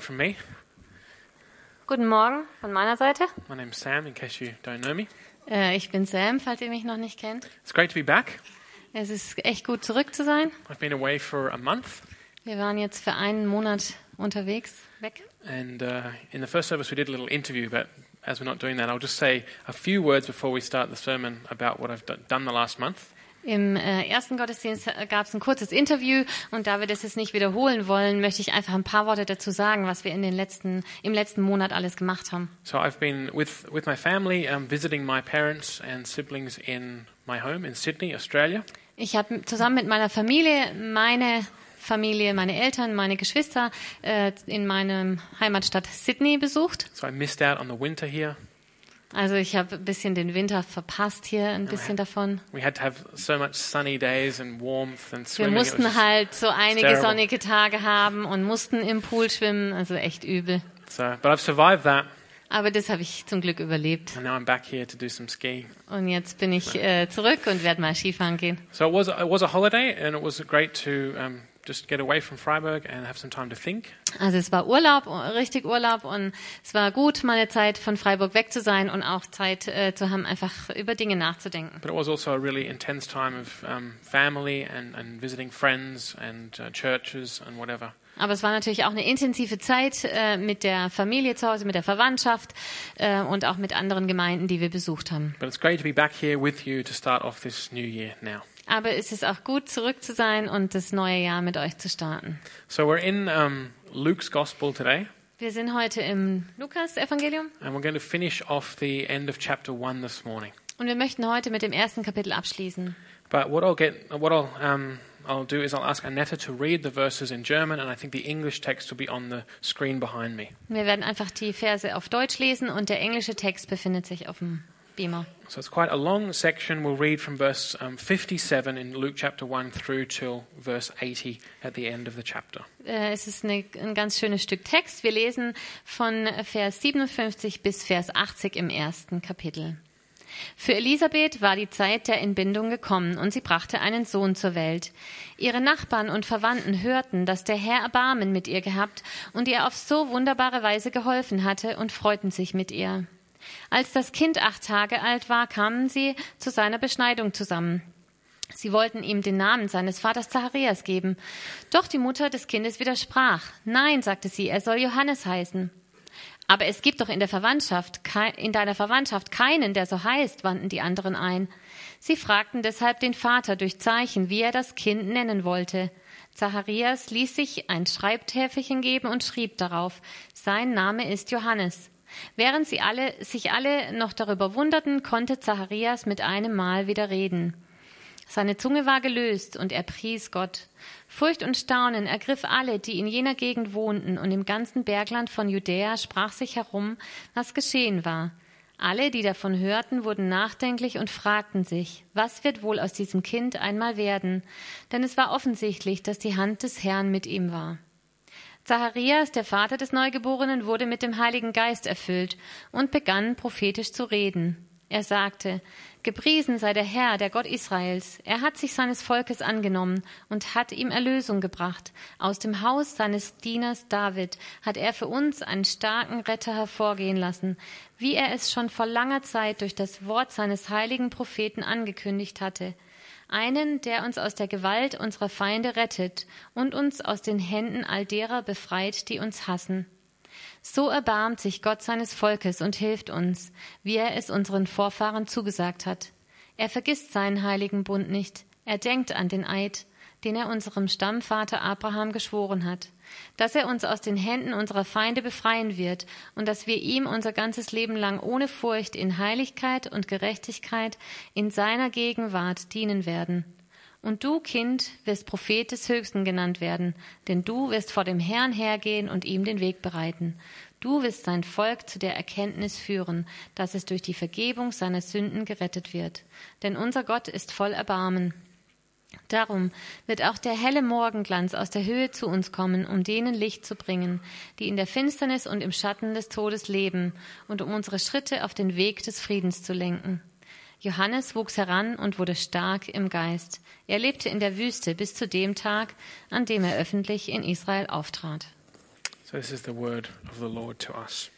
From me, Guten Morgen von meiner Seite. my name's Sam. In case you don't know me, Äh, ich bin Sam, falls ihr mich noch nicht kennt. it's great to be back. Es ist echt gut zurück zu sein. I've been away for a month, Wir waren jetzt für einen Monat unterwegs, weg. and uh, in the first service we did a little interview. But as we're not doing that, I'll just say a few words before we start the sermon about what I've do- done the last month. Im äh, ersten Gottesdienst gab es ein kurzes Interview und da wir das jetzt nicht wiederholen wollen, möchte ich einfach ein paar Worte dazu sagen, was wir in den letzten, im letzten Monat alles gemacht haben. So I've been with with my family, um, visiting my parents and siblings in my home in Sydney, Australia. Ich habe zusammen mit meiner Familie meine Familie, meine Eltern, meine Geschwister äh, in meinem Heimatstadt Sydney besucht. So I missed out on the winter here. Also ich habe ein bisschen den Winter verpasst hier, ein bisschen davon. Wir mussten halt so einige terrible. sonnige Tage haben und mussten im Pool schwimmen, also echt übel. so, but I've survived that, Aber das habe ich zum Glück überlebt. and now I'm back here to do some skiing. Und jetzt bin ich äh, zurück und werde mal Skifahren gehen. So it was it was a holiday, and it was great to um, just get away from Freiburg and have some time to think. Also es war Urlaub, richtig Urlaub und es war gut, mal eine Zeit von Freiburg weg zu sein und auch Zeit äh, zu haben, einfach über Dinge nachzudenken. But it was also a really intense time of um, family and, and visiting friends and uh, churches and whatever. Aber es war natürlich auch eine intensive Zeit äh, mit der Familie zu Hause, mit der Verwandtschaft äh, und auch mit anderen Gemeinden, die wir besucht haben. But it's great to be back here with you to start off this new year now. Aber es ist auch gut, zurück zu sein und das neue Jahr mit euch zu starten. So we're in um, Luke's Gospel today, Wir sind heute im Lukas-Evangelium and we're going to finish off the end of chapter one this morning. und wir möchten heute mit dem ersten Kapitel abschließen. But what I'll get, what I'll um, I'll do is I'll ask Annetta to read the verses in German, and I think the English text will be on the screen behind me. Wir werden einfach die Verse auf Deutsch lesen und der englische Text befindet sich auf dem Beamer. So it's quite a long section. We'll read from verse um, 57 in Luke chapter 1 through till verse 80 at the end of the chapter. Äh, Es ist eine, ein ganz schönes Stück Text. Wir lesen von Vers 57 bis Vers 80 im ersten Kapitel. Für Elisabeth war die Zeit der Entbindung gekommen und sie brachte einen Sohn zur Welt. Ihre Nachbarn und Verwandten hörten, dass der Herr Erbarmen mit ihr gehabt und ihr auf so wunderbare Weise geholfen hatte und freuten sich mit ihr. Als das Kind acht Tage alt war, kamen sie zu seiner Beschneidung zusammen. Sie wollten ihm den Namen seines Vaters Zacharias geben. Doch die Mutter des Kindes widersprach. Nein, sagte sie, er soll Johannes heißen. Aber es gibt doch in der Verwandtschaft, in deiner Verwandtschaft keinen, der so heißt, wandten die anderen ein. Sie fragten deshalb den Vater durch Zeichen, wie er das Kind nennen wollte. Zacharias ließ sich ein Schreibtäfelchen geben und schrieb darauf, sein Name ist Johannes. Während sie alle, sich alle noch darüber wunderten, konnte Zacharias mit einem Mal wieder reden. Seine Zunge war gelöst und er pries Gott. Furcht und Staunen ergriff alle, die in jener Gegend wohnten, und im ganzen Bergland von Judäa sprach sich herum, was geschehen war. Alle, die davon hörten, wurden nachdenklich und fragten sich, was wird wohl aus diesem Kind einmal werden? Denn es war offensichtlich, dass die Hand des Herrn mit ihm war. Zacharias, der Vater des Neugeborenen, wurde mit dem Heiligen Geist erfüllt und begann prophetisch zu reden. Er sagte, Gepriesen sei der Herr, der Gott Israels. Er hat sich seines Volkes angenommen und hat ihm Erlösung gebracht. Aus dem Haus seines Dieners David hat er für uns einen starken Retter hervorgehen lassen, wie er es schon vor langer Zeit durch das Wort seines heiligen Propheten angekündigt hatte einen, der uns aus der Gewalt unserer Feinde rettet und uns aus den Händen all derer befreit, die uns hassen. So erbarmt sich Gott seines Volkes und hilft uns, wie er es unseren Vorfahren zugesagt hat. Er vergisst seinen heiligen Bund nicht, er denkt an den Eid, den er unserem Stammvater Abraham geschworen hat, dass er uns aus den Händen unserer Feinde befreien wird und dass wir ihm unser ganzes Leben lang ohne Furcht in Heiligkeit und Gerechtigkeit in seiner Gegenwart dienen werden. Und du, Kind, wirst Prophet des Höchsten genannt werden, denn du wirst vor dem Herrn hergehen und ihm den Weg bereiten. Du wirst sein Volk zu der Erkenntnis führen, dass es durch die Vergebung seiner Sünden gerettet wird. Denn unser Gott ist voll Erbarmen. Darum wird auch der helle Morgenglanz aus der Höhe zu uns kommen, um denen Licht zu bringen, die in der Finsternis und im Schatten des Todes leben, und um unsere Schritte auf den Weg des Friedens zu lenken. Johannes wuchs heran und wurde stark im Geist. Er lebte in der Wüste bis zu dem Tag, an dem er öffentlich in Israel auftrat. So this is the word of the Lord to us.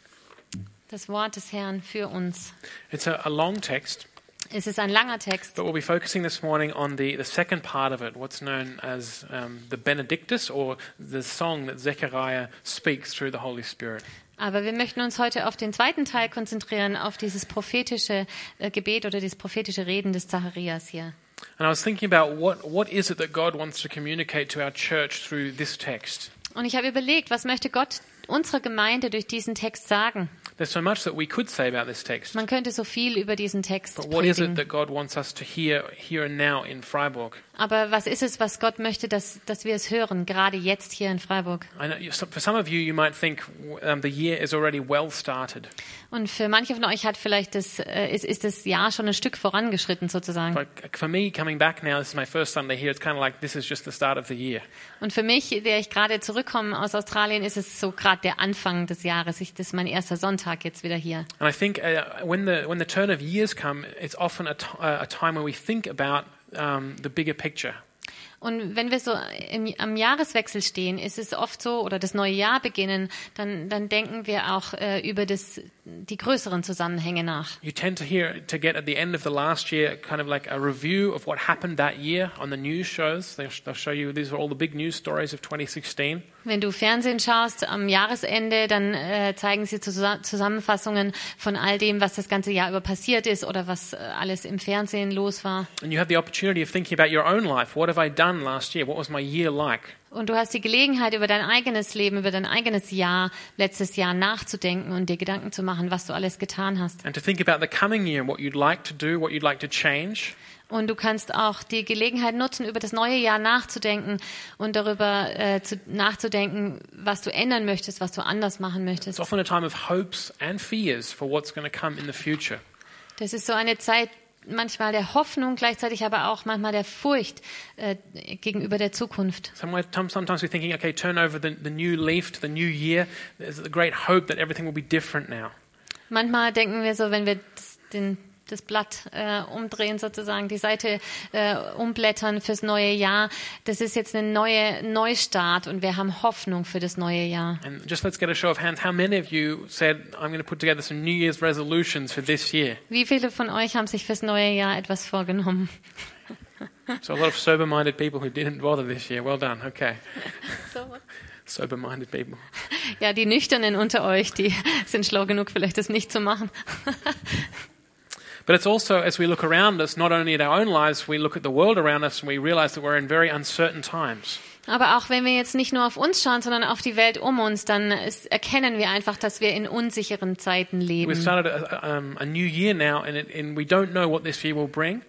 Das Wort des Herrn für uns. It's a, a long text, Es ist ein langer Text, but we'll be focusing this morning on the, the second part of it, what's known as um, the Benedictus, or the song that Zechariah speaks through the Holy Spirit. aber wir möchten uns heute auf den zweiten Teil konzentrieren, auf dieses prophetische äh, Gebet oder dieses prophetische Reden des Zacharias hier. And I was thinking about what, what is it that God wants to communicate to our church through this text. Und ich habe überlegt, was möchte Gott unserer Gemeinde durch diesen Text sagen? There's so much that we could say about this text, Man könnte so viel über diesen Text but what is it predigen. that God wants us to hear here and now in Freiburg? Aber was ist es, was Gott möchte, dass, dass wir es hören, gerade jetzt hier in Freiburg? Und für manche von euch hat vielleicht das, äh, ist, ist das Jahr schon ein Stück vorangeschritten sozusagen. But for me, coming back now, this is my first Sunday here. It's kind of like this is just the start of the year. Und für mich, der ich gerade zurückkomme aus Australien, ist es so gerade der Anfang des Jahres. Ich, das ist mein erster Sonntag jetzt wieder hier. And I think uh, when the when the turn of years come, it's often a, t- uh, a time where we think about um, the bigger picture. Und wenn wir so im, am Jahreswechsel stehen, ist es oft so, oder das neue Jahr beginnen, dann, dann denken wir auch äh, über das, die größeren Zusammenhänge nach. You tend to hear to get at the end of the last year kind of like a review of what happened that year on the news shows. They'll, they'll show you these are all the big news stories of 2016. Wenn du Fernsehen schaust am Jahresende, dann äh, zeigen sie Zusa- Zusammenfassungen von all dem, was das ganze Jahr über passiert ist oder was äh, alles im Fernsehen los war. And you have the opportunity of thinking about your own life. What have I done last year? What was my year like? Und du hast die Gelegenheit, über dein eigenes Leben, über dein eigenes Jahr, letztes Jahr nachzudenken und dir Gedanken zu machen, was du alles getan hast. And to think about the coming year, what you'd like to do, what you'd like to change. Und du kannst auch die Gelegenheit nutzen, über das neue Jahr nachzudenken und darüber äh, zu, nachzudenken, was du ändern möchtest, was du anders machen It's möchtest. often a time of hopes and fears for what's going to come in the future. Das ist so eine Zeit manchmal der Hoffnung, gleichzeitig aber auch manchmal der Furcht äh, gegenüber der Zukunft. Sometimes we're thinking, okay, turn over the, the new leaf to the new year. There's a great hope that everything will be different now. Manchmal denken wir so, wenn wir den, das Blatt äh, umdrehen, sozusagen die Seite äh, umblättern fürs neue Jahr, das ist jetzt ein neue Neustart und wir haben Hoffnung für das neue Jahr. And just let's get a show of hands. How many of you said, I'm going to put together some New Year's resolutions for this year? Wie viele von euch haben sich fürs neue Jahr etwas vorgenommen? So a lot of sober-minded people who didn't bother this year. Well done. Okay. Sober-minded people. Ja, die Nüchternen unter euch, die sind schlau genug, vielleicht das nicht zu machen. But it's also, as we look around us, not only at our own lives, we look at the world around us and we realize that we're in very uncertain times. Aber auch wenn wir jetzt nicht nur auf uns schauen, sondern auf die Welt um uns, dann ist, erkennen wir einfach, dass wir in unsicheren Zeiten leben. started a, um, a new year now, and, it, and we don't know what this year will bring.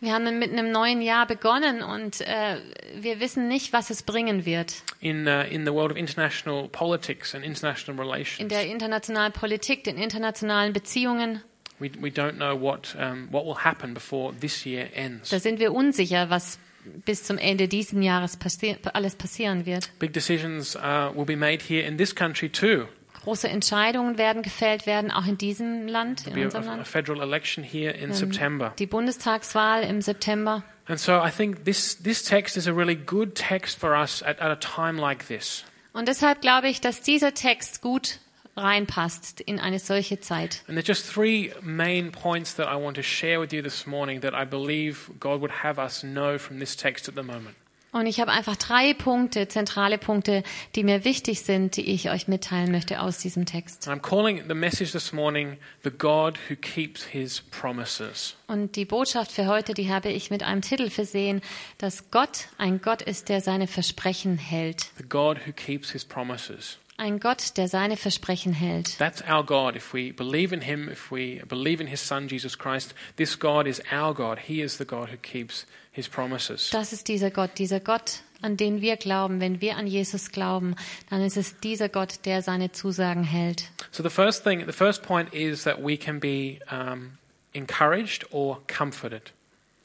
Wir haben mit einem neuen Jahr begonnen und äh, wir wissen nicht, was es bringen wird. in uh, in the world of international politics and international In relations. der internationalen Politik, den internationalen Beziehungen, We we don't know what um, what will happen before this year ends. da sind wir unsicher, was bis zum Ende diesen Jahres passi alles passieren wird. Big decisions uh, will be made here in this country too. Große Entscheidungen werden gefällt werden, auch in diesem Land, in unserem Land. federal election here in September. Die Bundestagswahl im September. And so I think this this text is a really good text for us at, at a time like this. Und deshalb glaube ich, dass dieser Text gut reinpasst in eine solche Zeit. And there's just three main points that I want to share with you this morning that I believe God would have us know from this text at the moment. Und ich habe einfach drei Punkte, zentrale Punkte, die mir wichtig sind, die ich euch mitteilen möchte aus diesem Text. I'm calling the message this morning the God who keeps his promises. Und die Botschaft für heute, die habe ich mit einem Titel versehen, dass Gott ein Gott ist, der seine Versprechen hält. The God who keeps his promises. Ein Gott, der seine Versprechen hält. That's our God. If we believe in him, if we believe in his son Jesus Christ, this God is our God. He is the God who keeps his promises. Das ist dieser Gott, dieser Gott, an den wir glauben. Wenn wir an Jesus glauben, dann ist es dieser Gott, der seine Zusagen hält. So the first thing, the first point is that we can be um, encouraged or comforted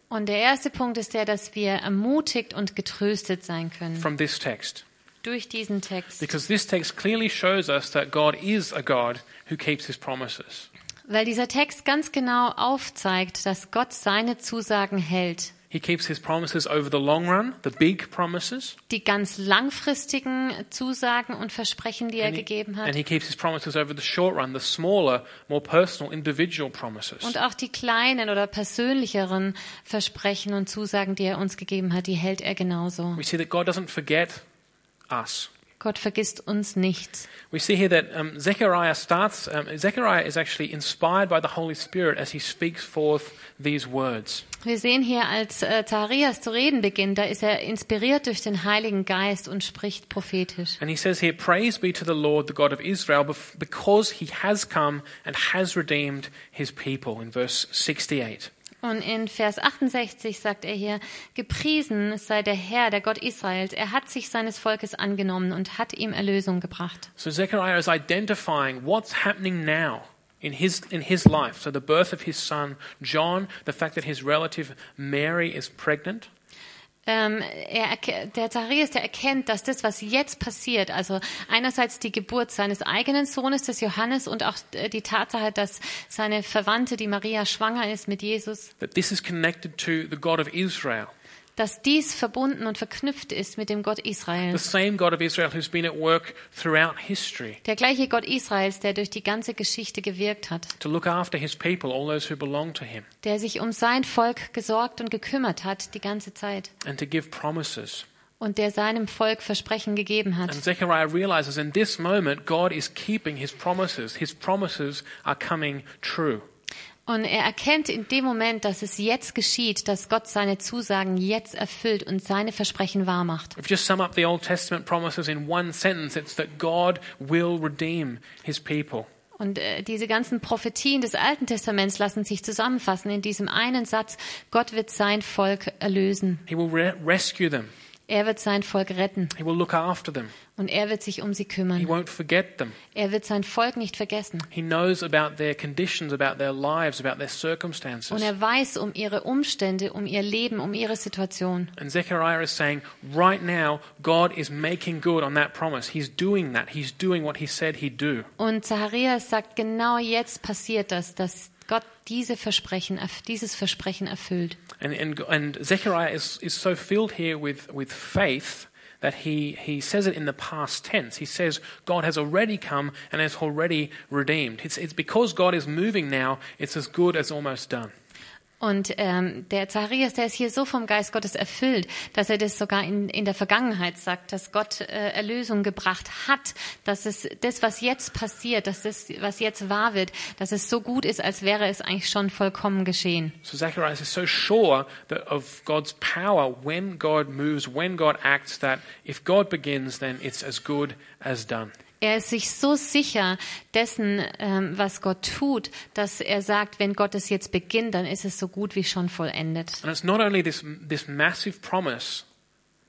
Und der erste Punkt ist der, dass wir ermutigt und getröstet sein können from this text. Durch diesen Text. Because this text clearly shows us that God is a God who keeps his promises. Weil dieser Text ganz genau aufzeigt, dass Gott seine Zusagen hält. He keeps his promises over the long run, the big promises. Die ganz langfristigen Zusagen und Versprechen, die er And he, gegeben hat. and he keeps his promises over the short run, the smaller, more personal, individual promises. Und auch die kleinen oder persönlicheren Versprechen und Zusagen, die er uns gegeben hat, die hält er genauso. We see that God doesn't forget us. Gott vergisst uns nicht. We see here that um, Zechariah starts, um, Zechariah is actually inspired by the Holy Spirit as he speaks forth these words. Wir sehen hier, als äh, Zacharias zu reden beginnt, da ist er inspiriert durch den Heiligen Geist und spricht prophetisch. And he says here, Praise be to the Lord, the God of Israel, because he has come and has redeemed his people, in verse 68. Und in Vers 68 sagt er hier, gepriesen sei der Herr, der Gott Israels. Er hat sich seines Volkes angenommen und hat ihm Erlösung gebracht. So Zechariah is identifying what's happening now in his, in his life. So the birth of his son John, the fact that his relative Mary is pregnant. Ähm, er, der Zacharias, der erkennt, dass das, was jetzt passiert, also einerseits die Geburt seines eigenen Sohnes, des Johannes, und auch äh, die Tatsache, dass seine Verwandte, die Maria, schwanger ist mit Jesus, that this is connected to the God of Israel, dass dies verbunden und verknüpft ist mit dem Gott the Israels. same God of Israel who's been at work throughout history Der gleiche Gott Israels, der durch die ganze Geschichte gewirkt hat, to look after his people, all those who belong to him, der sich um sein Volk gesorgt und gekümmert hat die ganze Zeit and to give promises. und der seinem Volk Versprechen gegeben hat. And Zechariah realizes in this moment God is keeping his promises. His promises are coming true. Und er erkennt in dem Moment, dass es jetzt geschieht, dass Gott seine Zusagen jetzt erfüllt und seine Versprechen wahrmacht. If you just sum up the Old Testament promises in one sentence, it's that God will redeem his people. Und äh, diese ganzen Prophetien des Alten Testaments lassen sich zusammenfassen in diesem einen Satz, Gott wird sein Volk erlösen. He will re- rescue them. Er wird sein Volk retten He will look after them. und er wird sich um sie He kümmern. won't forget them. Er wird sein Volk nicht vergessen. He knows about their conditions, about their lives, about their Und circumstances. er weiß um ihre Umstände, um ihr Leben, um ihre Situation. And Zechariah is saying, right now, God is making good on that promise. He's doing that. He's doing what he said he'd do. Und Zacharias sagt, genau jetzt passiert das, dass Gott diese Versprechen, dieses Versprechen erfüllt. And, and, and Zechariah is, is so filled here with, with faith that he, he says it in the past tense. He says, God has already come and has already redeemed. It's, it's because God is moving now, it's as good as almost done. Und ähm, der Zacharias, der ist hier so vom Geist Gottes erfüllt, dass er das sogar in, in der Vergangenheit sagt, dass Gott äh, Erlösung gebracht hat, dass es das, was jetzt passiert, dass das, was jetzt wahr wird, dass es so gut ist, als wäre es eigentlich schon vollkommen geschehen. So Zacharias is so sure that of God's power when God moves, when God acts, that if God begins, then it's as good as done. Er ist sich so sicher dessen, ähm, was Gott tut, dass er sagt, wenn Gott es jetzt beginnt, dann ist es so gut wie schon vollendet. And it's not only this, this massive promise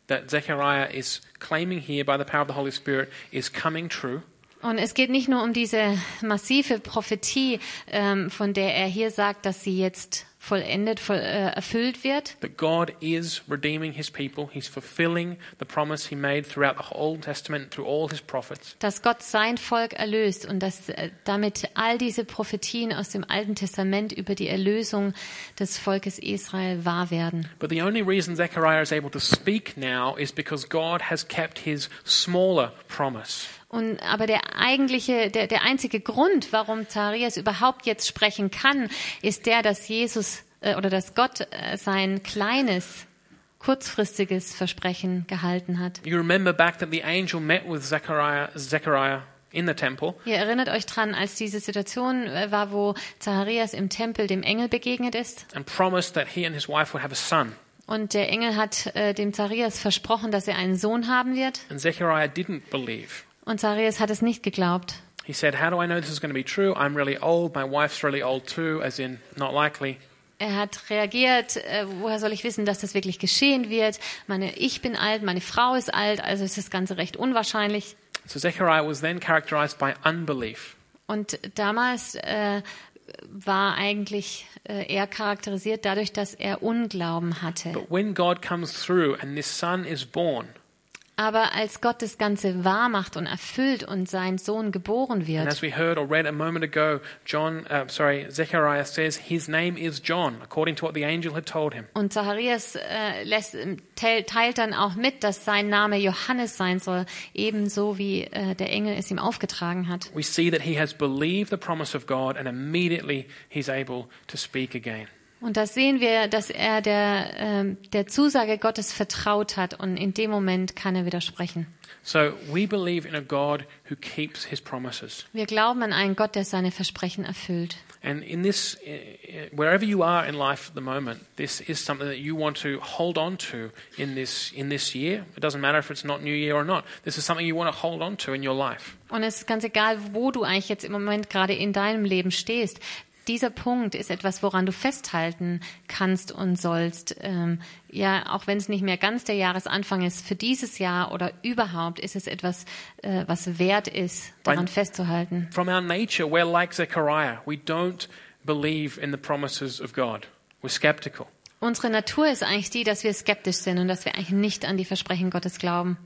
that Zechariah is claiming here by the power of the Holy Spirit is coming true, Und es geht nicht nur um diese massive Prophetie, ähm, von der er hier sagt, dass sie jetzt vollendet, voll, äh, erfüllt wird, but God is redeeming his people. He's fulfilling the promise he made throughout the Old Testament, through all his prophets. dass Gott sein Volk erlöst und dass äh, damit all diese Prophetien aus dem Alten Testament über die Erlösung des Volkes Israel wahr werden. But the only reason Zechariah is able to speak now is because God has kept his smaller promise. Und aber der eigentliche, der, der einzige Grund, warum Zacharias überhaupt jetzt sprechen kann, ist der, dass Jesus äh, oder dass Gott äh, sein kleines, kurzfristiges Versprechen gehalten hat. You remember back that the angel met with Zechariah, Zechariah in the temple, Ihr erinnert euch dran, als diese Situation äh, war, wo Zacharias im Tempel dem Engel begegnet ist. and promised that he and his wife would have a son. Und der Engel hat äh, dem Zacharias versprochen, dass er einen Sohn haben wird. And Zechariah didn't believe. Und Zacharias hat es nicht geglaubt. He said, How do I know this is going to be true? I'm really old. My wife's really old too, as in, not likely. Er hat reagiert, äh, woher soll ich wissen, dass das wirklich geschehen wird? Meine, ich bin alt, meine Frau ist alt, also ist das Ganze recht unwahrscheinlich. So Zechariah was then characterized by unbelief. Und damals äh, war eigentlich äh, er charakterisiert dadurch, dass er Unglauben hatte. But when God comes through and this son is born, Aber als Gott das Ganze wahr macht und erfüllt und sein Sohn geboren And wird, as we heard or read a moment ago, John, uh, sorry, Zechariah says his name is John, according to what the angel had told him. und Zacharias äh, lässt, teilt, teilt dann auch mit, dass sein Name Johannes sein soll, ebenso wie äh, der Engel es ihm aufgetragen hat. We see that he has believed the promise of God, and immediately he's able to speak again. Und da sehen wir, dass er der, ähm, der Zusage Gottes vertraut hat und in dem Moment kann er widersprechen. So we believe in a God who keeps his promises. Wir glauben an einen Gott, der seine Versprechen erfüllt. And in this, uh, uh, wherever you are in life at the moment, this is something that you want to hold on to in this, in this year. It doesn't matter if it's not New Year or not. This is something you want to hold on to in your life. Und es ist ganz egal, wo du eigentlich jetzt im Moment gerade in deinem Leben stehst. Dieser Punkt ist etwas, woran du festhalten kannst und sollst. Ähm, ja, auch wenn es nicht mehr ganz der Jahresanfang ist, für dieses Jahr oder überhaupt ist es etwas, äh, was wert ist, daran Weil- festzuhalten. From our nature, we're like Zechariah. We don't believe in the promises of God. We're skeptical. Unsere Natur ist eigentlich die, dass wir skeptisch sind und dass wir eigentlich nicht an die Versprechen Gottes glauben.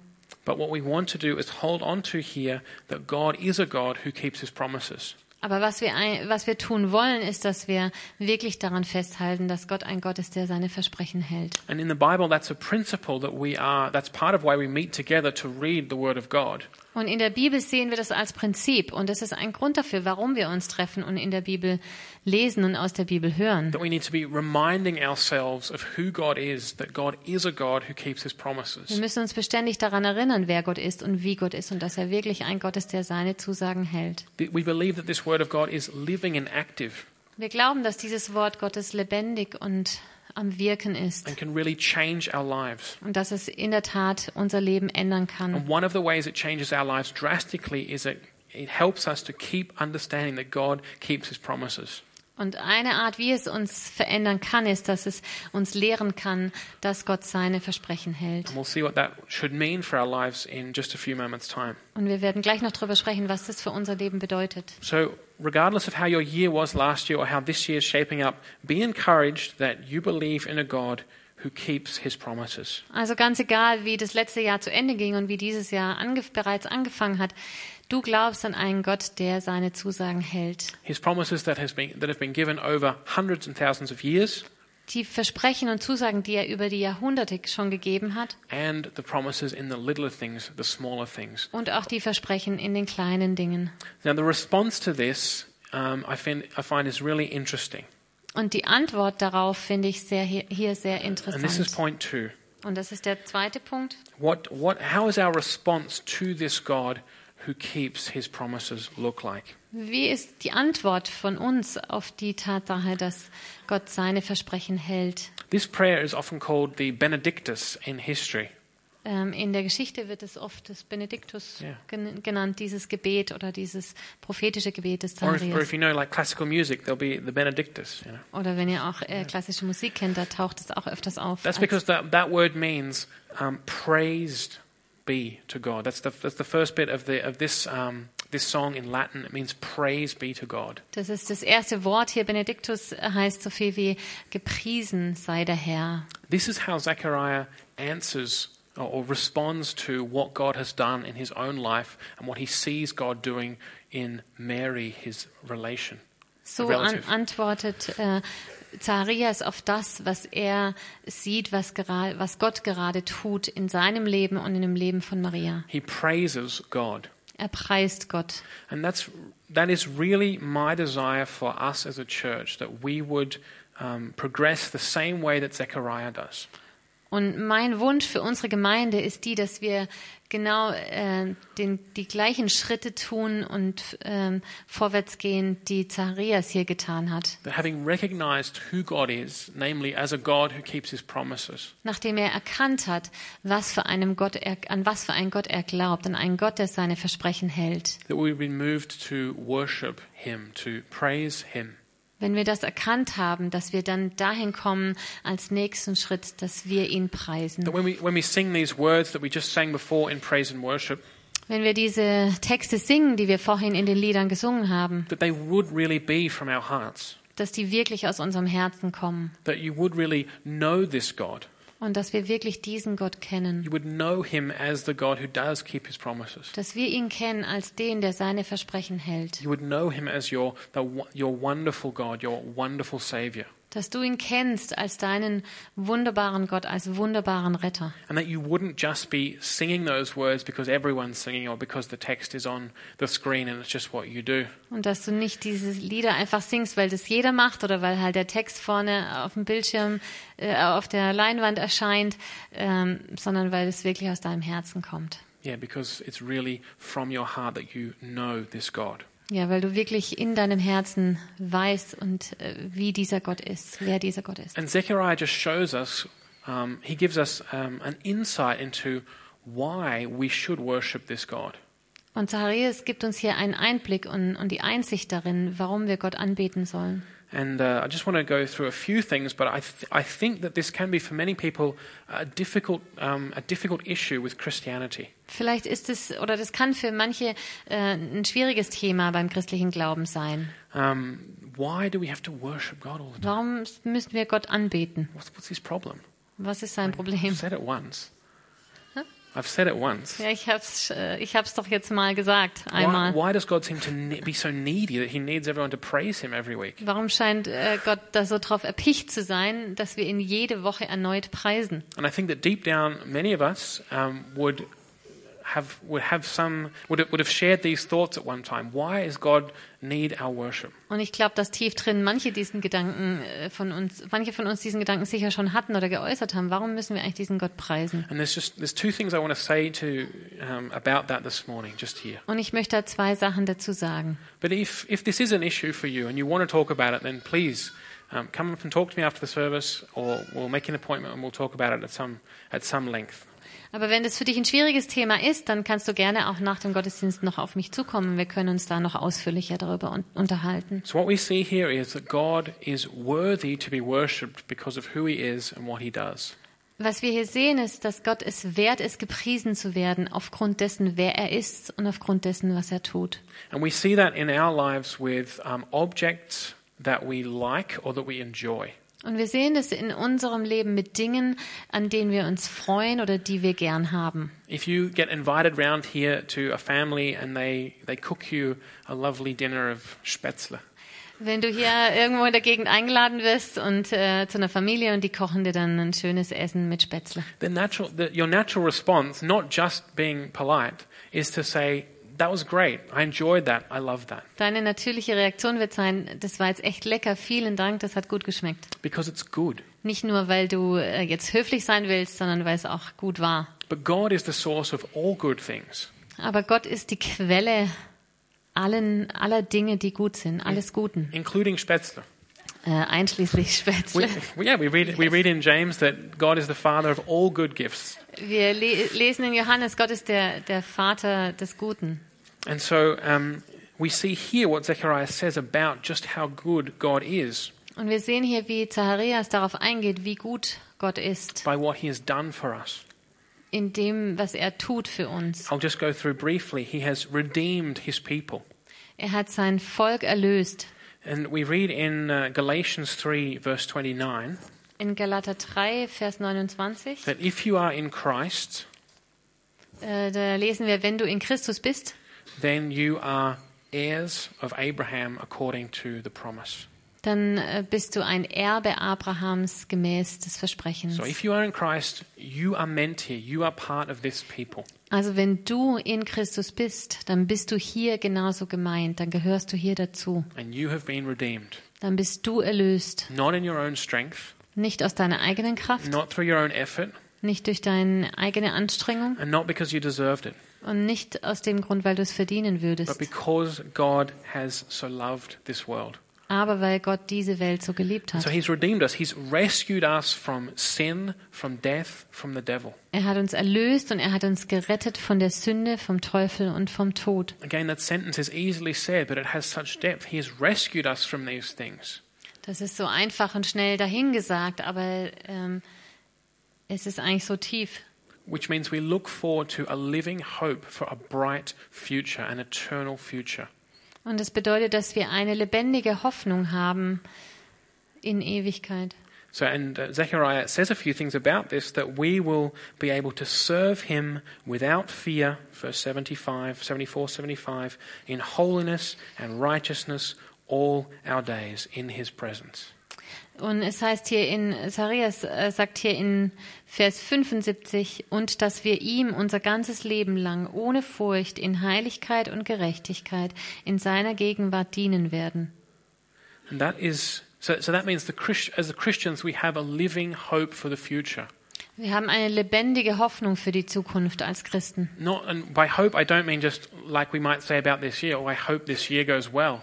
But what we want to do is hold on to here that God is a God who keeps his promises. Aber was wir, ein, was wir tun wollen, ist, dass wir wirklich daran festhalten, dass Gott ein Gott ist, der seine Versprechen hält. And in the Bible, that's a principle that we are, that's part of why we meet together to read the Word of God. Und in der Bibel sehen wir das als Prinzip. Und das ist ein Grund dafür, warum wir uns treffen und in der Bibel lesen und aus der Bibel hören. That we need to be reminding ourselves of who God is, that God is a God who keeps his Wir promises. müssen uns beständig daran erinnern, wer Gott ist und wie Gott ist und dass er wirklich ein Gott ist, der seine Zusagen hält. We believe that this Word of God is living and active Wir glauben, dass dieses Wort Gottes lebendig und am Wirken ist and can really change our lives. und dass es in der Tat unser Leben ändern kann. And one of the ways it changes our lives drastically is it, it helps us to keep understanding that God keeps his promises. Und eine Art, wie es uns verändern kann, ist, dass es uns lehren kann, dass Gott seine Versprechen hält. Und wir werden gleich noch darüber sprechen, was das für unser Leben bedeutet. So, regardless of how your year was last year or how this year is shaping up, be encouraged that you believe in a God who keeps his promises. Also ganz egal, wie das letzte Jahr zu Ende ging und wie dieses Jahr ange bereits angefangen hat, du glaubst an einen Gott, der seine Zusagen hält. His promises that, has been, that have been given over hundreds and thousands of years, Die Versprechen und Zusagen, die er über die Jahrhunderte schon gegeben hat and the promises in the littler things, the smaller things. und auch die Versprechen in den kleinen Dingen. Now, the response to this, um, I, find, I find, is really interesting. Und die Antwort darauf finde ich sehr, hier sehr And this is interessant. point two. Und das ist der zweite Punkt. What, what, how is our response to this God who keeps his promises look like? Wie ist die Antwort von uns auf die Tatsache, dass Gott seine Versprechen hält? This prayer is often called the Benedictus in history. Ähm, in der Geschichte wird es oft das Benediktus gen genannt, dieses Gebet oder dieses prophetische Gebet des Or if, or Zacharias. if you know like classical music, there'll be the Benedictus. You know? Oder wenn ihr auch äh, klassische Musik kennt, da taucht es auch öfters auf. That's because that, that word means um, praised be to God. That's the, that's the first bit of, the, of this, um, this song in Latin. It means praise be to God. Das ist das erste Wort hier. Benediktus heißt so viel wie gepriesen sei der Herr. This is how Zechariah answers or, or responds to what God has done in his own life and what he sees God doing in Mary, his relation. So an, antwortet äh, Zacharias auf das, was er sieht, was, gerade, was Gott gerade tut in seinem Leben und in dem Leben von Maria. He praises God. Er preist Gott. And that's, that is really my desire for us as a church, that we would um, progress the same way that Zechariah does. Und mein Wunsch für unsere Gemeinde ist die, dass wir genau äh, den, die gleichen Schritte tun und ähm, vorwärts gehen, die Zacharias hier getan hat. Is, namely Nachdem er erkannt hat, was für einem Gott er, an was für einen Gott er glaubt, an einen Gott, der seine Versprechen hält. that we've been moved to worship him, to praise him. Wenn wir das erkannt haben, dass wir dann dahin kommen als nächsten Schritt, dass wir ihn preisen. That when we, when we sing these words that we just sang before in praise and worship, Wenn wir diese Texte singen, die wir vorhin in den Liedern gesungen haben, that they would really be from our hearts. dass die wirklich aus unserem Herzen kommen That you would really know this God. Und dass wir wirklich diesen Gott kennen. You would know him as the God who does keep his promises. Dass wir ihn kennen als den, der seine Versprechen hält. You would know him as your, your wonderful God, your wonderful Savior. Dass du ihn kennst als deinen wunderbaren Gott, als wunderbaren Retter. And that you wouldn't just be singing those words because everyone's singing or because the text is on the screen and it's just what you do. Und dass du nicht diese Lieder einfach singst, weil das jeder macht oder weil halt der Text vorne auf dem Bildschirm, äh, auf der Leinwand erscheint, ähm, sondern weil es wirklich aus deinem Herzen kommt. Yeah, because it's really from your heart that you know this God. Ja, weil du wirklich in deinem Herzen weißt und äh, wie dieser Gott ist, wer dieser Gott ist. And Zechariah just shows us, um, he gives us um, an insight into why we should worship this God. Und Zacharias gibt uns hier einen Einblick und, und die Einsicht darin, warum wir Gott anbeten sollen. And uh, I just want to go through a few things, but I, th- I think that this can be for many people a difficult, um, a difficult issue with Christianity. Vielleicht ist es oder das kann für manche äh, ein schwieriges Thema beim christlichen Glauben sein. Um, why do we have to worship God all the time? Warum müssen wir Gott anbeten? What's, what's his problem? Was ist sein I've said it once. I've said it once. Ja, ich hab's, äh, ich hab's doch jetzt mal gesagt Why, einmal. why does God seem to ne- be so needy that he needs everyone to praise him every week? Warum scheint äh, Gott da so drauf erpicht zu sein, dass wir ihn jede Woche erneut preisen? And I think that deep down, many of us um, would have would have some would have, would have shared these thoughts at one time. Why does God need our worship? Und ich glaube, dass tief drin manche diesen Gedanken äh, von uns, manche von uns diesen Gedanken sicher schon hatten oder geäußert haben. Warum müssen wir eigentlich diesen Gott preisen? And there's just there's two things I want to say to um, about that this morning, just here. Und ich möchte da zwei Sachen dazu sagen. But if if this is an issue for you and you want to talk about it, then please. Um, come up and talk to me after the service, or we'll make an appointment and we'll talk about it at some at some length. Aber wenn das für dich ein schwieriges Thema ist, dann kannst du gerne auch nach dem Gottesdienst noch auf mich zukommen. Wir können uns da noch ausführlicher darüber un unterhalten. So what we see here is that God is worthy to be worshipped because of who He is and what He does. Was wir hier sehen, ist, dass Gott es wert ist, gepriesen zu werden, aufgrund dessen, wer er ist und aufgrund dessen, was er tut. And we see that in our lives with um, objects that we like or that we enjoy. Und wir sehen das in unserem Leben mit Dingen, an denen wir uns freuen oder die wir gern haben. If you get invited round here to a family and they, they cook you a lovely dinner of spätzle, Wenn du hier irgendwo in der Gegend eingeladen wirst und äh, zu einer Familie und die kochen dir dann ein schönes Essen mit Spätzle, the natural, the, your natural response, not just being polite, is to say, that was great. I enjoyed that. I love that. deine natürliche Reaktion wird sein, das war jetzt echt lecker, vielen Dank, das hat gut geschmeckt. Because it's good. Nicht nur, weil du äh, jetzt höflich sein willst, sondern weil es auch gut war. But God is the source of all good things. Aber Gott ist die Quelle allen, aller Dinge, die gut sind, alles Guten, including Spätzle. Äh, einschließlich We, Spätzle. yeah, we read, we read in James that God is the father of all good gifts. Wir le lesen in Johannes, Gott ist der, der Vater des Guten. And so um, we see here what Zechariah says about just how good God is Und wir sehen hier, wie Zacharias darauf eingeht, wie gut Gott ist, by what he has done for us. in dem, was er tut für uns. I'll just go through briefly. He has redeemed his people. Er hat sein Volk erlöst. And we read in uh, Galatians 3, verse 29, In Galater 3, Vers 29, that if you are in Christ, äh, da lesen wir, wenn du in Christus bist, then you are heirs of Abraham according to the promise. Dann äh, bist du ein Erbe Abrahams gemäß des Versprechens. So if you are in Christ, you are meant here. You are part of this people. Also wenn du in Christus bist, dann bist du hier genauso gemeint, dann gehörst du hier dazu. And you have been redeemed. Dann bist du erlöst, Not in your own strength, nicht aus deiner eigenen Kraft, not through your own effort, nicht durch deine eigene Anstrengung and not because you deserved it, und nicht aus dem Grund, weil du es verdienen but würdest, because God has so loved this world. Aber weil Gott diese Welt so geliebt So hat. he's redeemed us. He's rescued us from sin, from death, from the devil. Er hat uns erlöst und er hat uns gerettet von der Sünde, vom Teufel und vom Tod. Again, that sentence is easily said, but it has such depth. He has rescued us from these things. Das ist so einfach und schnell dahingesagt, aber ähm, es ist eigentlich so tief. Which means we look forward to a living hope for a bright future, an eternal future. Und es bedeutet, dass wir eine lebendige Hoffnung haben in Ewigkeit. So, and uh, Zechariah says a few things about this that we will be able to serve him without fear, verse 75, 74, 75, in holiness and righteousness all our days in his presence. Und es heißt hier in, Zacharias äh, sagt hier in Vers 75, und dass wir ihm unser ganzes Leben lang ohne Furcht in Heiligkeit und Gerechtigkeit in seiner Gegenwart dienen werden. And that is, so, so that means the Christ, as the Christians, we have a living hope for the future. Wir haben eine lebendige Hoffnung für die Zukunft als Christen. Not, and by hope, I don't mean just like we might say about this year, oh, I hope this year goes well.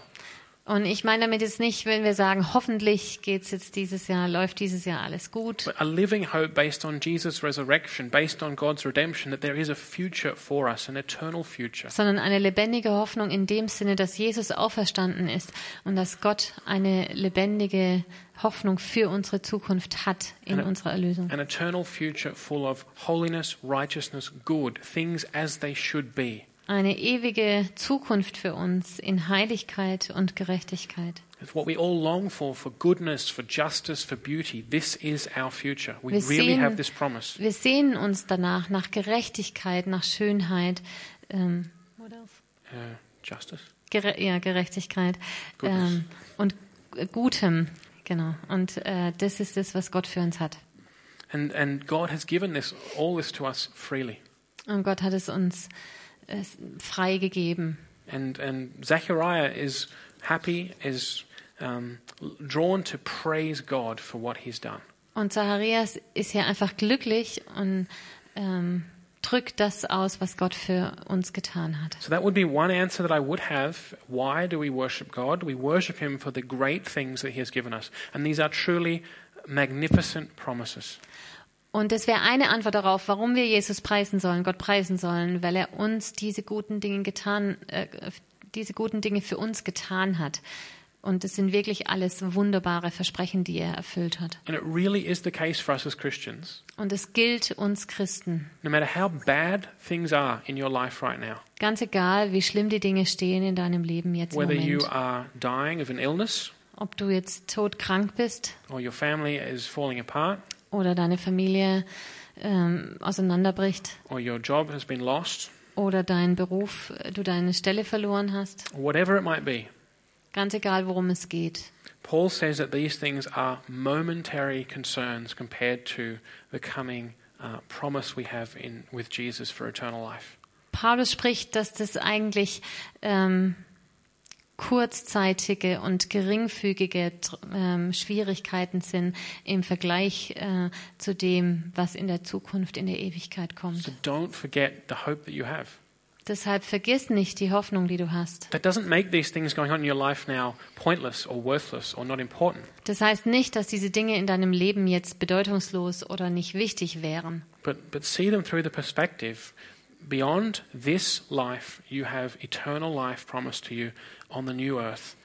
Und ich meine damit jetzt nicht, wenn wir sagen, hoffentlich geht's jetzt dieses Jahr, läuft dieses Jahr alles gut, But a living hope based on Jesus' resurrection, based on God's redemption, that there is a future for us, an eternal future. sondern eine lebendige Hoffnung in dem Sinne, dass Jesus auferstanden ist und dass Gott eine lebendige Hoffnung für unsere Zukunft hat in Eine- unserer Erlösung. An eternal future full of holiness, righteousness, good, things as they should be. Eine ewige Zukunft für uns in Heiligkeit und Gerechtigkeit. It's what we all long for, for goodness, for justice, for beauty. This is our future. We Wir really sehen- have this promise. Wir sehnen uns danach, nach Gerechtigkeit, nach Schönheit, ähm, what else? Uh, justice. Gere ja, Gerechtigkeit ähm, und Gutem. Genau. Und äh, das ist es, was Gott für uns hat. And, and God has given this, all this to us freely. Und Gott hat es uns äh, frei gegeben. And, and Zechariah is happy, is um, drawn to praise God for what he's done. Und Zacharias ist hier einfach glücklich und ähm, drückt das aus, was Gott für uns getan hat. So that would be one answer that I would have. Why do we worship God? We worship Him for the great things that He has given us. And these are truly magnificent promises. Und das wäre eine Antwort darauf, warum wir Jesus preisen sollen, Gott preisen sollen, weil er uns diese guten Dinge getan, äh, diese guten Dinge für uns getan hat. Und es sind wirklich alles wunderbare Versprechen, die er erfüllt hat. Really is the case for us as Christians. Und es gilt uns Christen. No matter how bad things are in your life right now, Ganz egal, wie schlimm die Dinge stehen in deinem Leben jetzt im Moment. are dying of an illness Ob du jetzt todkrank bist or your family is falling apart oder deine Familie ähm, auseinanderbricht or your job has been lost, oder dein Beruf, äh, du deine Stelle verloren hast. whatever it might be, Ganz egal, worum es geht. Paul says that these things are momentary concerns compared to the coming uh, promise we have in with Jesus for eternal life. Paulus spricht, dass das eigentlich ähm, kurzzeitige und geringfügige ähm, Schwierigkeiten sind im Vergleich äh, zu dem, was in der Zukunft, in der Ewigkeit kommt. So don't forget the hope that you have. Deshalb vergiss nicht die Hoffnung, die du hast. Das heißt nicht, dass diese Dinge in deinem Leben jetzt bedeutungslos oder nicht wichtig wären. But, but see them through the perspective beyond this life, you have eternal life promised to you on the new earth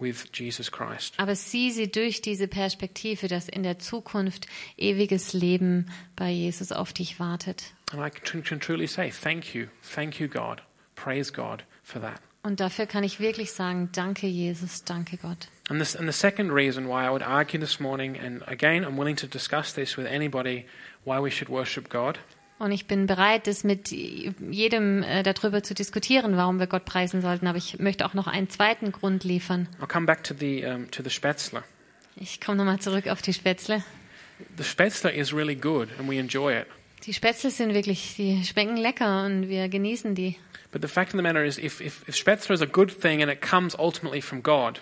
with Jesus Christ. Aber sieh sie durch diese Perspektive, dass in der Zukunft ewiges Leben bei Jesus auf dich wartet. And I can, can truly say, thank you, thank you, God. Praise God for that. Und dafür kann ich wirklich sagen, danke Jesus, danke Gott. And, this, and the second reason why I would argue this morning, and again, I'm willing to discuss this with anybody, why we should worship God, Und ich bin bereit, das mit jedem äh, darüber zu diskutieren, warum wir Gott preisen sollten. Aber ich möchte auch noch einen zweiten Grund liefern. I'll come back to the, um, to the Spätzle. Ich komme nochmal zurück auf die Spätzle. The Spätzle is really good, and we enjoy it. Die Spätzle sind wirklich, die schmecken lecker und wir genießen die. But the fact of the matter is, if, if, if Spätzle is a good thing and it comes ultimately from God,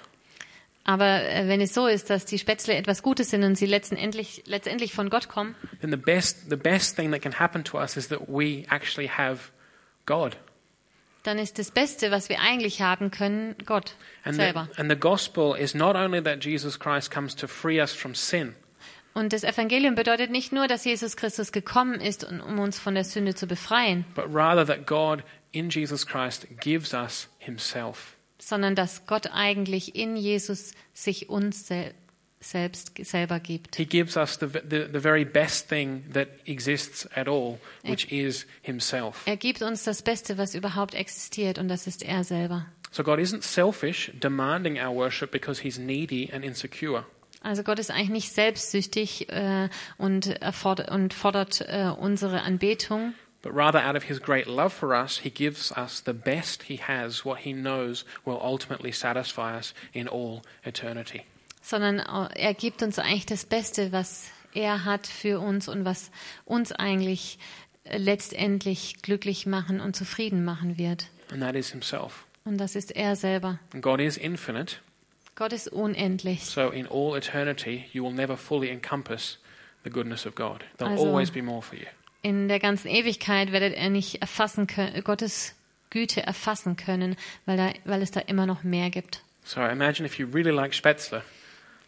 Aber äh, wenn es so ist, dass die Spätzle etwas Gutes sind und sie letztendlich, letztendlich von Gott kommen, then the best, the best thing that can happen to us is that we actually have God. dann ist das Beste, was wir eigentlich haben können, Gott And the, selber. and the gospel is not only that Jesus Christ comes to free us from sin, Und das Evangelium bedeutet nicht nur, dass Jesus Christus gekommen ist, um uns von der Sünde zu befreien, but rather that God in Jesus Christ gives us himself. Sondern dass Gott eigentlich in Jesus sich uns sel selbst selber gibt. He gives us the, the, the very best thing that exists at all, which is himself. Er gibt uns das Beste, was überhaupt existiert, und das ist er selber. So God isn't selfish, demanding our worship because he's needy and insecure. Also Gott ist eigentlich nicht selbstsüchtig äh, und, und fordert äh, unsere Anbetung, but rather out of his great love for us, he gives us the best he has, what he knows will ultimately satisfy us in all eternity. sondern äh, er gibt uns eigentlich das Beste, was er hat für uns und was uns eigentlich äh, letztendlich glücklich machen und zufrieden machen wird. And that is himself. Und das ist er selber. And God is infinite, Gott ist unendlich. so in all eternity, you will never fully encompass the goodness of God. There'll Also- always be more for you. In der ganzen Ewigkeit werdet ihr nicht erfassen können, Gottes Güte erfassen können, weil, da, weil es da immer noch mehr gibt. So imagine if you really like Spätzle,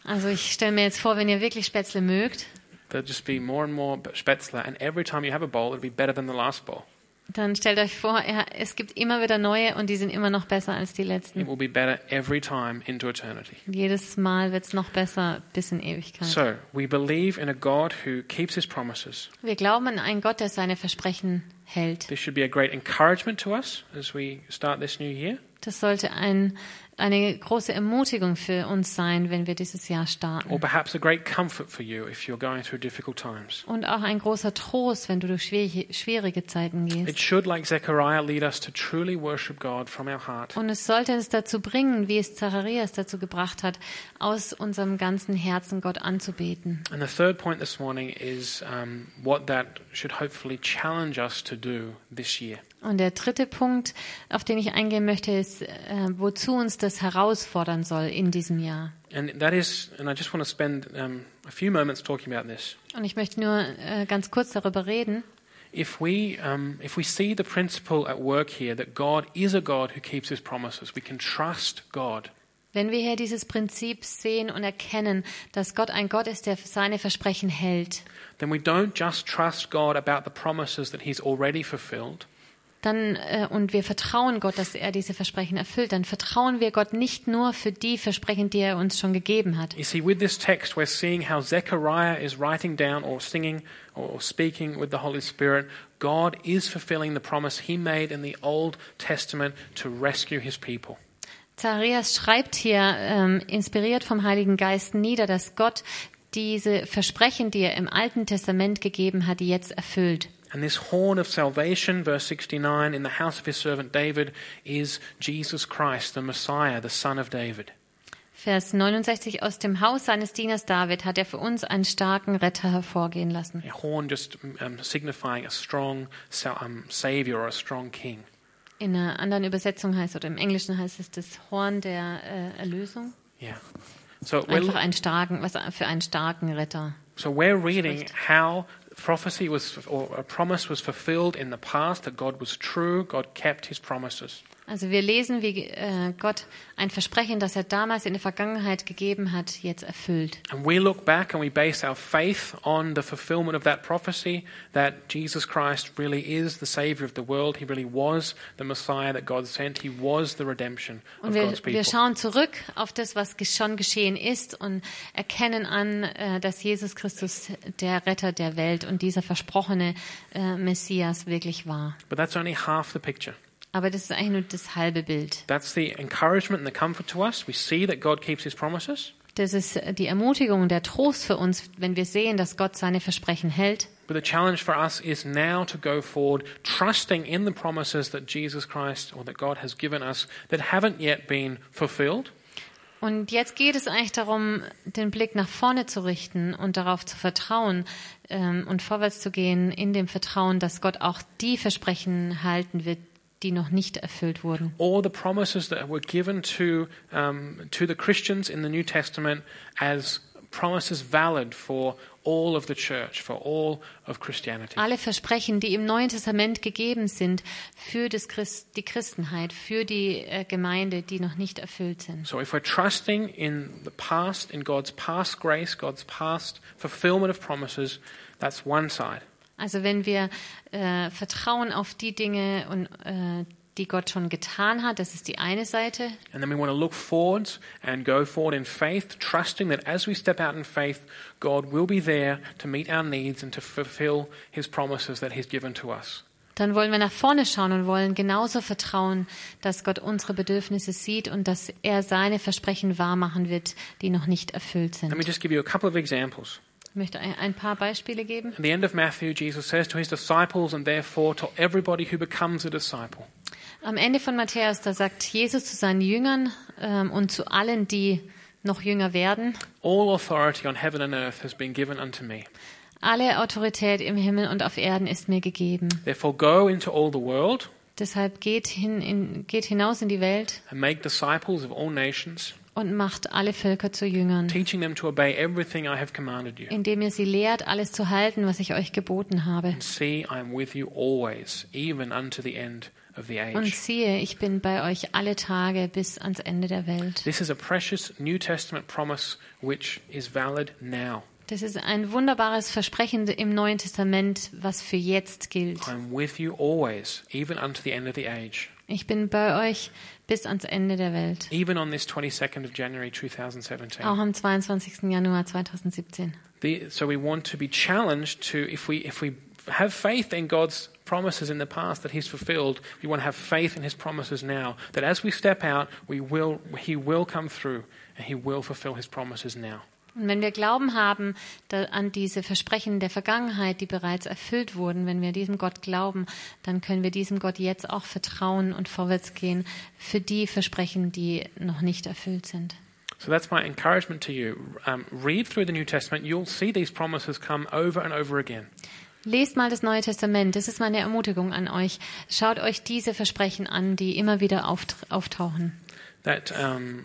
Also ich stelle mir jetzt vor, wenn ihr wirklich Spätzle mögt, there'll just be more and more Spätzle, and every time you have a bowl, it'll be better than the last bowl. Dann stellt euch vor, ja, es gibt immer wieder neue und die sind immer noch besser als die It letzten. will be better every time into eternity. Jedes Mal wird es noch besser bis in Ewigkeit. So we believe in a God who keeps his promises. Wir glauben an einen Gott, der seine Versprechen hält. This should be a great encouragement to us as we start this new year. Das sollte ein, eine große Ermutigung für uns sein, wenn wir dieses Jahr starten. Und auch ein großer Trost, wenn du durch schwierige, schwierige Zeiten It gehst. should, like Zechariah, lead us to truly worship God from our heart. Und es sollte uns dazu bringen, wie es Zacharias dazu gebracht hat, aus unserem ganzen Herzen Gott anzubeten. And the third point this morning is um, what that should hopefully challenge us to do this year. Und der dritte Punkt, auf den ich eingehen möchte, ist, äh, wozu uns das herausfordern soll in diesem Jahr. And that is, and I just want to spend um, a few moments talking about this. Und ich möchte nur äh, ganz kurz darüber reden. If we, um, if we see the principle at work here that God is a God who keeps his promises, we can trust God. Wenn wir hier dieses Prinzip sehen und erkennen, dass Gott ein Gott ist, der seine Versprechen hält, Then we don't just trust God about the promises that he's already fulfilled, dann äh, und wir vertrauen Gott, dass er diese Versprechen erfüllt, dann vertrauen wir Gott nicht nur für die Versprechen, die er uns schon gegeben hat. You see, with this text, we're seeing how Zechariah is writing down or singing or speaking with the Holy Spirit. God is fulfilling the promise he made in the Old Testament to rescue his people. Zacharias schreibt hier, ähm, inspiriert vom Heiligen Geist, nieder, dass Gott diese Versprechen, die er im Alten Testament gegeben hat, jetzt erfüllt. And this horn of salvation, verse 69, in the house of his servant David, is Jesus Christ, the Messiah, the Son of David. Vers 69 aus dem Haus seines Dieners David hat er für uns einen starken Retter hervorgehen lassen. A horn just um, signifying a strong um, Savior or a strong King. In einer anderen Übersetzung heißt oder im Englischen heißt es das Horn der äh, Erlösung. Yeah. So Einfach einen starken, was für einen starken Retter. So we're reading how prophecy was, or a promise was fulfilled in the past, that God was true, God kept his promises. Also wir lesen, wie äh, Gott ein Versprechen, das er damals in der Vergangenheit gegeben hat, jetzt erfüllt. And we look back and we base our faith on the fulfillment of that prophecy that Jesus Christ really is the Savior of the world. He really was the Messiah that God sent. He was the redemption Und of wir, God's wir people. schauen zurück auf das, was schon geschehen ist und erkennen an, äh, dass Jesus Christus der Retter der Welt und dieser versprochene äh, Messias wirklich war. But that's only half the picture. Aber das ist eigentlich nur das halbe Bild. That's the encouragement and the comfort to us. We see that God keeps his promises. Das ist die Ermutigung der Trost für uns, wenn wir sehen, dass Gott seine Versprechen hält. But the challenge for us is now to go forward, trusting in the promises that Jesus Christ or that God has given us that haven't yet been fulfilled. Und jetzt geht es eigentlich darum, den Blick nach vorne zu richten und darauf zu vertrauen ähm, und vorwärts zu gehen in dem Vertrauen, dass Gott auch die Versprechen halten wird, die noch nicht erfüllt wurden. or the promises that were given to um, to the Christians in the New Testament as promises valid for all of the church, for all of Christianity. Alle Versprechen, die im Neuen Testament gegeben sind für das Christ, die Christenheit, für die äh, Gemeinde, die noch nicht erfüllt sind. So if we're trusting in the past, in God's past grace, God's past fulfillment of promises, that's one side. Also wenn wir äh, vertrauen auf die Dinge und äh, die Gott schon getan hat, das ist die eine Seite. And then we want to look forwards and go forward in faith, trusting that as we step out in faith, God will be there to meet our needs and to fulfill his promises that he's given to us. dann wollen wir nach vorne schauen und wollen genauso vertrauen, dass Gott unsere Bedürfnisse sieht und dass er seine Versprechen wahrmachen wird, die noch nicht erfüllt Let me sind. just give you a couple of examples. Ich möchte ein paar Beispiele geben. At the end of Matthew, Jesus says to his disciples and therefore to everybody who becomes a disciple, Am Ende von Matthäus, da sagt Jesus zu seinen Jüngern ähm, und zu allen, die noch jünger werden, All authority on heaven and earth has been given unto me. alle Autorität im Himmel und auf Erden ist mir gegeben. Therefore, go into all the world Deshalb geht, hin in, geht hinaus in die Welt and make disciples of all nations, und macht alle Völker zu Jüngern, teaching them to obey everything I have commanded you. indem ihr sie lehrt, alles zu halten, was ich euch geboten habe. And see, I am with you always, even unto the end of the Und age. siehe, ich bin bei euch alle Tage bis ans Ende der Welt. This is a precious New Testament promise which is valid now. Das ist ein wunderbares Versprechen im Neuen Testament, was für jetzt gilt. I am with you always, even unto the end of the age. Ich bin bei euch bis ans Ende der Welt. Even on this 22nd of January 2017. Auch am 22. Januar 2017. The, so we want to be challenged to, if we, if we have faith in God's promises in the past that He's fulfilled, we want to have faith in His promises now. That as we step out, we will, He will come through and He will fulfill His promises now. Und wenn wir Glauben haben an diese Versprechen der Vergangenheit, die bereits erfüllt wurden, wenn wir diesem Gott glauben, dann können wir diesem Gott jetzt auch vertrauen und vorwärts gehen für die Versprechen, die noch nicht erfüllt sind. So that's my encouragement to you. Um, read through the New Testament. You'll see these promises come over and over again. Lest mal das Neue Testament. Das ist meine Ermutigung an euch. Schaut euch diese Versprechen an, die immer wieder auft auftauchen. That, um,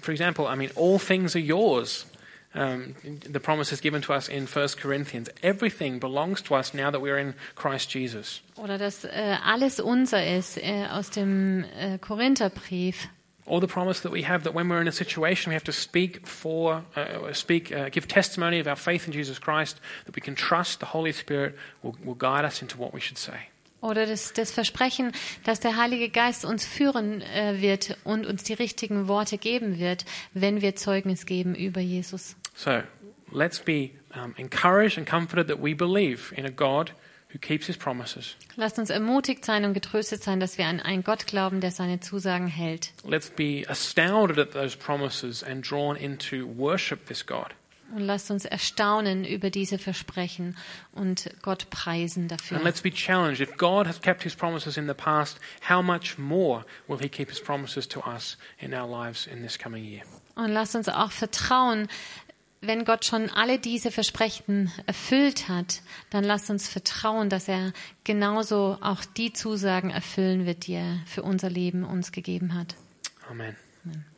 for example, I mean, all things are yours. Um, the promise is given to us in 1 Corinthians. Everything belongs to us now that we're in Christ Jesus. Oder dass äh, alles unser ist äh, aus dem äh, Korintherbrief. Or the promise that we have that when we're in a situation, we have to speak for, uh, speak, uh, give testimony of our faith in Jesus Christ, that we can trust the Holy Spirit will, will guide us into what we should say. Oder das, das Versprechen, dass der Heilige Geist uns führen äh, wird und uns die richtigen Worte geben wird, wenn wir Zeugnis geben über Jesus. So let's be um, encouraged and comforted that we believe in a God who keeps his promises. Lasst uns ermutigt sein und getröstet sein, dass wir an einen Gott glauben, der seine Zusagen hält. Let's be astounded at those promises and drawn into worship this God. Und lasst uns erstaunen über diese Versprechen und Gott preisen And dafür. let's be challenged. If God has kept his promises in the past, how much more will he keep his promises to us in our lives in this coming year? Und lasst uns auch vertrauen, wenn Gott schon alle diese Versprechen erfüllt hat, dann lasst uns vertrauen, dass er genauso auch die Zusagen erfüllen wird, die er für unser Leben uns gegeben hat. Amen. Amen.